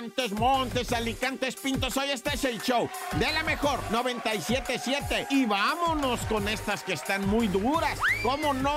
Montes, Montes, Alicantes, Pintos. Hoy este es el show de la mejor 977. Y vámonos con estas que están muy duras. ¿Cómo no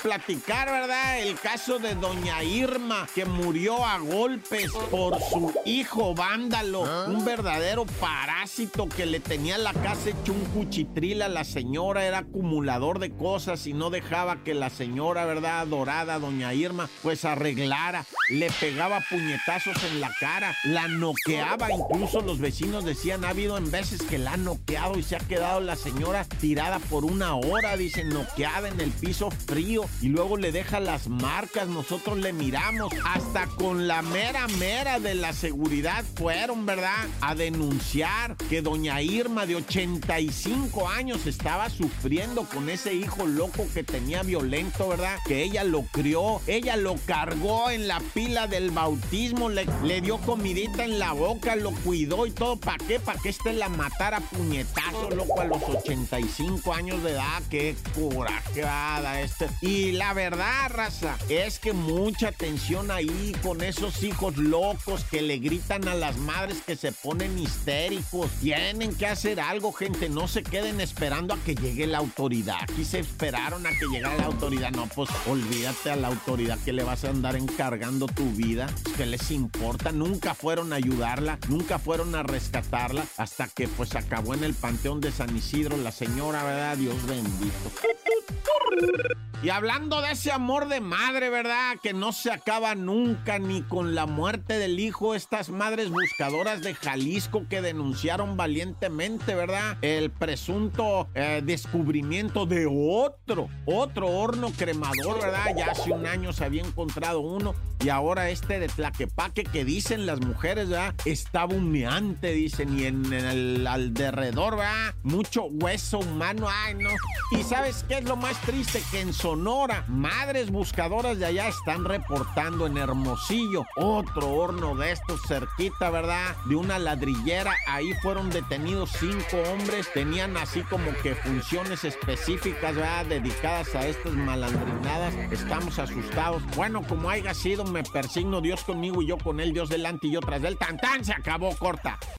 platicar, verdad? El caso de Doña Irma, que murió a golpes por su hijo vándalo. ¿Ah? Un verdadero parásito que le tenía la casa hecho un cuchitril a la señora. Era acumulador de cosas y no dejaba que la señora, ¿verdad? Adorada, Doña Irma, pues arreglara. Le pegaba puñetazos en la cara, la noqueaba, incluso los vecinos decían, ha habido en veces que la ha noqueado y se ha quedado la señora tirada por una hora, dicen, noqueada en el piso frío y luego le deja las marcas, nosotros le miramos, hasta con la mera mera de la seguridad fueron, ¿verdad? A denunciar que doña Irma de 85 años estaba sufriendo con ese hijo loco que tenía violento, ¿verdad? Que ella lo crió, ella lo cargó en la pila del bautismo, le, le dio comidita en la boca, lo cuidó y todo. ¿Para qué? ¿Para que este la matara puñetazo, loco, a los 85 años de edad? Qué corajeada este. Y la verdad, raza, es que mucha atención ahí con esos hijos locos que le gritan a las madres que se ponen histéricos. Tienen que hacer algo, gente. No se queden esperando a que llegue la autoridad. Aquí se esperaron a que llegara la autoridad. No, pues olvídate a la autoridad que le vas a andar encargando tu vida. que les importa? nunca fueron a ayudarla, nunca fueron a rescatarla, hasta que pues acabó en el Panteón de San Isidro la señora, ¿verdad? Dios bendito. Y hablando de ese amor de madre, ¿verdad? Que no se acaba nunca ni con la muerte del hijo, estas madres buscadoras de Jalisco que denunciaron valientemente, ¿verdad? El presunto eh, descubrimiento de otro, otro horno cremador, ¿verdad? Ya hace un año se había encontrado uno y ahora este de Tlaquepaque que dicen las mujeres, ¿verdad? Está humeante, dicen, y en, el alrededor, ¿verdad? Mucho hueso humano, ay, no. ¿Y sabes qué es lo más triste? Que en Sonora, madres buscadoras de allá están reportando en Hermosillo otro horno de estos cerquita, ¿verdad? De una ladrillera. Ahí fueron detenidos cinco hombres. Tenían así como que funciones específicas, ¿verdad? Dedicadas a estas malandrinadas. Estamos asustados. Bueno, como haya sido, me persigno Dios conmigo y yo con él, Dios delante y yo tras del tan se acabó corta.